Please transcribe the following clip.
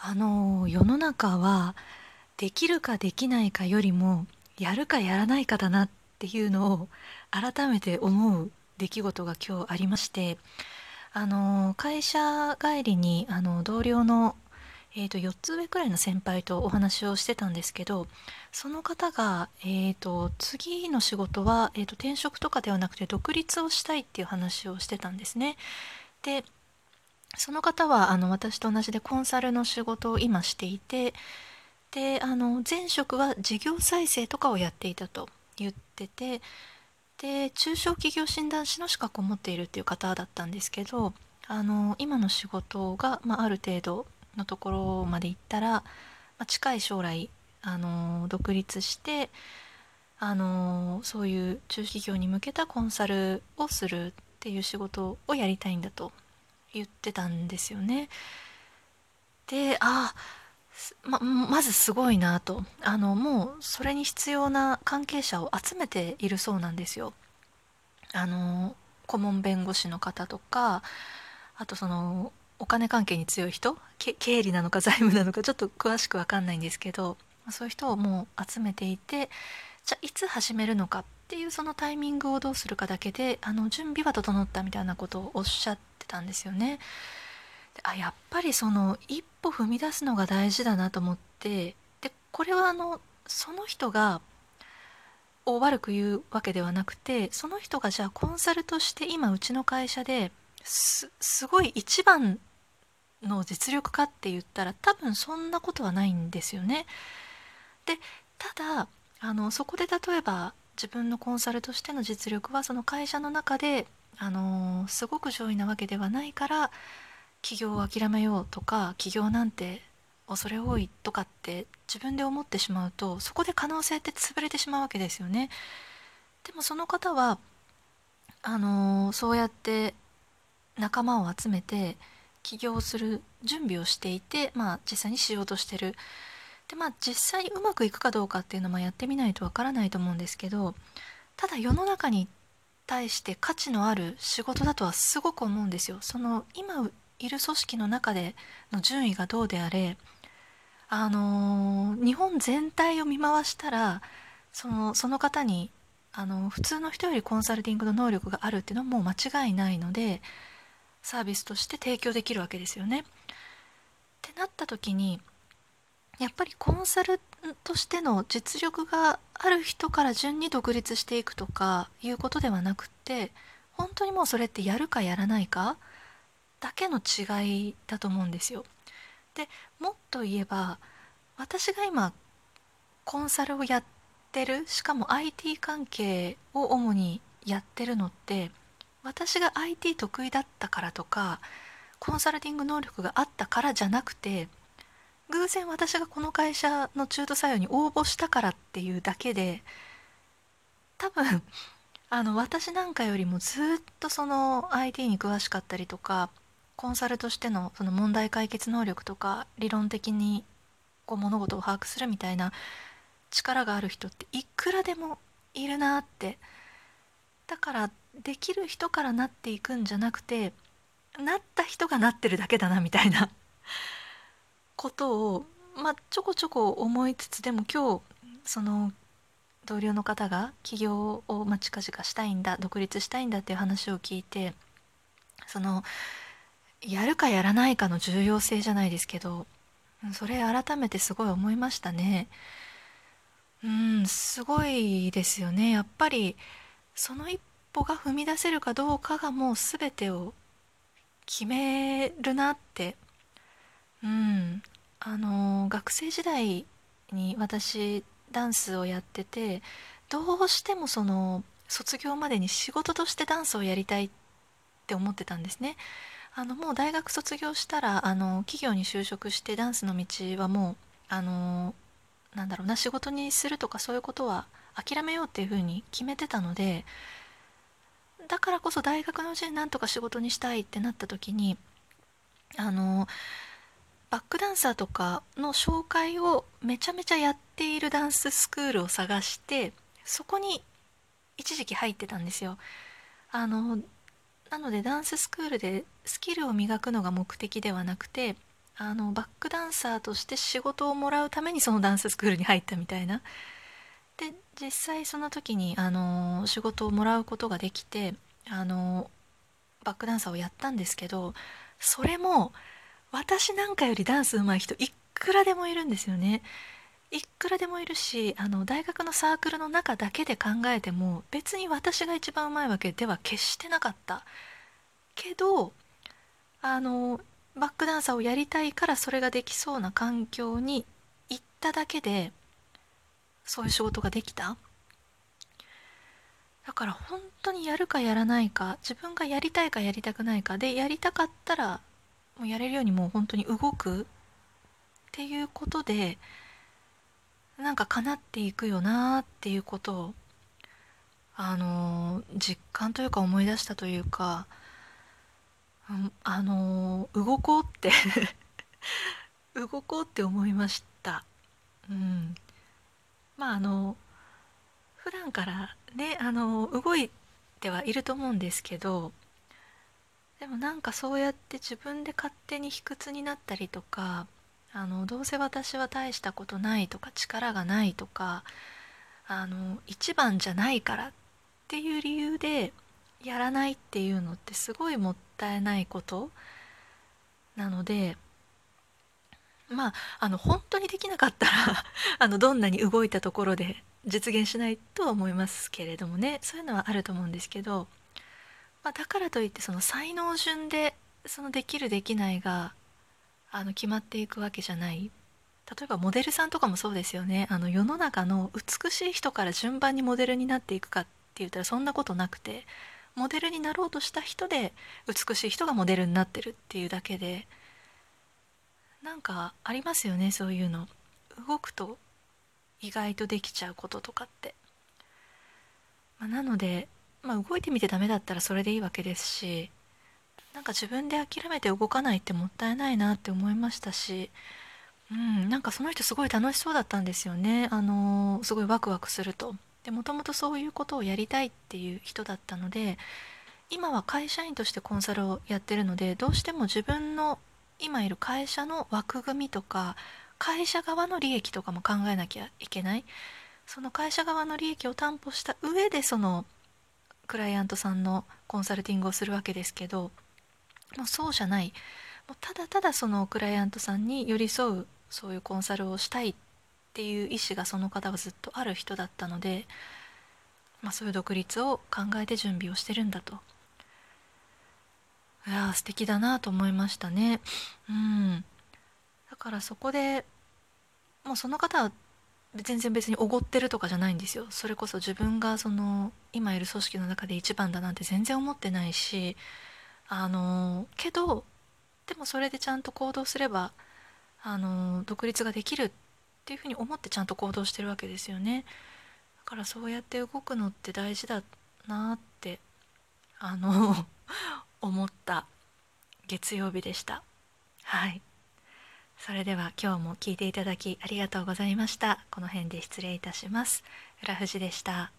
あの世の中はできるかできないかよりもやるかやらないかだなっていうのを改めて思う出来事が今日ありましてあの会社帰りにあの同僚の、えーと、4つ上くらいの先輩とお話をしてたんですけどその方が、えーと、次の仕事は、えーと転職とかではなくて独立をしたいっていう話をしてたんですね。でその方はあの私と同じでコンサルの仕事を今していてであの前職は事業再生とかをやっていたと言っててで中小企業診断士の資格を持っているっていう方だったんですけどあの今の仕事が、まあ、ある程度のところまで行ったら、まあ、近い将来あの独立してあのそういう中小企業に向けたコンサルをするっていう仕事をやりたいんだと言ってたんですよね。であままずすごいなとあのもうそれに必要な関係者を集めているそうなんですよ。あの顧問弁護士の方とかあとそのお金関係に強い人経理なのか財務なのかちょっと詳しく分かんないんですけどそういう人をもう集めていてじゃあいつ始めるのかっていうそのタイミングをどうするかだけであの準備は整ったみたいなことをおっしゃってたんですよね。あやっぱりその一歩踏み出すのが大事だなと思ってでこれはあのその人がを悪く言うわけではなくてその人がじゃあコンサルとして今うちの会社ですすごい一番の実力かって言ったら多分そんなことはないんですよね。でただあのそこで例えば自分のコンサルとしての実力はその会社の中であのすごく上位なわけではないから起業を諦めようとか起業なんて恐れ多いとかって自分で思ってしまうとそこで可能性って潰れてしまうわけですよね。でもその方はあのそうやって仲間を集めて起業する準備をしていて、まあ、実際にしようとしてるでまあ実際にうまくいくかどうかっていうのもやってみないとわからないと思うんですけどただ世の中に対して価値のある仕事だとはすごく思うんですよ。その今いる組織の中での順位がどうであれあの日本全体を見回したらそのその方にあの普通の人よりコンサルティングの能力があるっていうのはもう間違いないのでサービスとして提供できるわけですよね。ってなった時にやっぱりコンサルとしての実力がある人から順に独立していくとかいうことではなくって本当にもうそれってやるかやらないかだけの違いだと思うんですよ。でもっと言えば私が今コンサルをやってるしかも IT 関係を主にやってるのって私が IT 得意だったからとかコンサルティング能力があったからじゃなくて偶然私がこの会社の中途採用に応募したからっていうだけで多分 あの私なんかよりもずっとその IT に詳しかったりとかコンサルとしてのその問題解決能力とか理論的にこう物事を把握するみたいな力がある人っていくらでもいるなって。だからできる人からなっていくんじゃなくてなった人がなってるだけだなみたいな。ことを、まあ、ちょこちょこ思いつつでも今日その同僚の方が起業を、まあ、近々したいんだ独立したいんだっていう話を聞いてそのやるかやらないかの重要性じゃないですけどそれ改めてすごい思いましたね。うんすごいですよねやっぱりその一歩が踏み出せるかどうかがもう全てを決めるなってうんあの学生時代に私ダンスをやっててどうしてもその卒業までに仕事としてダンスをやりたいって思ってたんですね。あのもう大学卒業したらあの企業に就職してダンスの道はもうあのなんだろうな仕事にするとかそういうことは諦めようっていうふうに決めてたのでだからこそ大学のうちになんとか仕事にしたいってなった時にあのバックダンサーとかの紹介をめちゃめちゃやっているダンススクールを探してそこに一時期入ってたんですよ。あのなのでダンススクールでスキルを磨くのが目的ではなくてあのバックダンサーとして仕事をもらうためにそのダンススクールに入ったみたいなで実際その時にあの仕事をもらうことができてあのバックダンサーをやったんですけどそれも私なんかよりダンス上手い人いくらでもいるんですよね。いくらでもいるしあの大学のサークルの中だけで考えても別に私が一番うまいわけでは決してなかったけどあのバックダンサーをやりたいからそれができそうな環境に行っただけでそういう仕事ができただから本当にやるかやらないか自分がやりたいかやりたくないかでやりたかったらもうやれるようにもう本当に動くっていうことでなんか叶っていくよなっていうことをあの実感というか思い出したというか、あの動こうって 動こうって思いました。うん、まああの普段からねあの動いてはいると思うんですけどでもなんかそうやって自分で勝手に卑屈になったりとかあのどうせ私は大したことないとか力がないとかあの一番じゃないからっていう理由でやらないっていうのってすごいもったいないことなのでまああの本当にできなかったら あのどんなに動いたところで実現しないとは思いますけれどもね。そういうのはあると思うんですけど、まあ、だからといってその才能順でそのできるできないがあの決まっていくわけじゃない。例えばモデルさんとかもそうですよね。あの世の中の美しい人から順番にモデルになっていくかって言ったらそんなことなくてモデルになろうとした人で美しい人がモデルになってるっていうだけでなんかありますよねそういうの。動くと意外とできちゃうこととかって、まあ、なので、まあ、動いてみてダメだったらそれでいいわけですしなんか自分で諦めて動かないってもったいないなって思いましたし、うん、なんかその人すごい楽しそうだったんですよね。あのすごいワクワクすると。でもともとそういうことをやりたいっていう人だったので今は会社員としてコンサルをやってるのでどうしても自分の今いる会社の枠組みとか会社側の利益とかも考えなきゃいけないその会社側の利益を担保した上でそのクライアントさんのコンサルティングをするわけですけどもうそうじゃないもうただただそのクライアントさんに寄り添うそういうコンサルをしたいっていう意思がその方はずっとある人だったので、まあ、そういう独立を考えて準備をしてるんだと。いや素敵だなと思いましたね。うん、だからそこでもうその方は全然別におごってるとかじゃないんですよ。それこそ自分がその今いる組織の中で一番だなんて全然思ってないしあのけどでもそれでちゃんと行動すればあの独立ができるっていうふうに思ってちゃんと行動してるわけですよね。だからそうやって動くのって大事だなってあの 思った月曜日でした。はい。それでは今日も聞いていただきありがとうございました。この辺で失礼いたします。浦富士でした。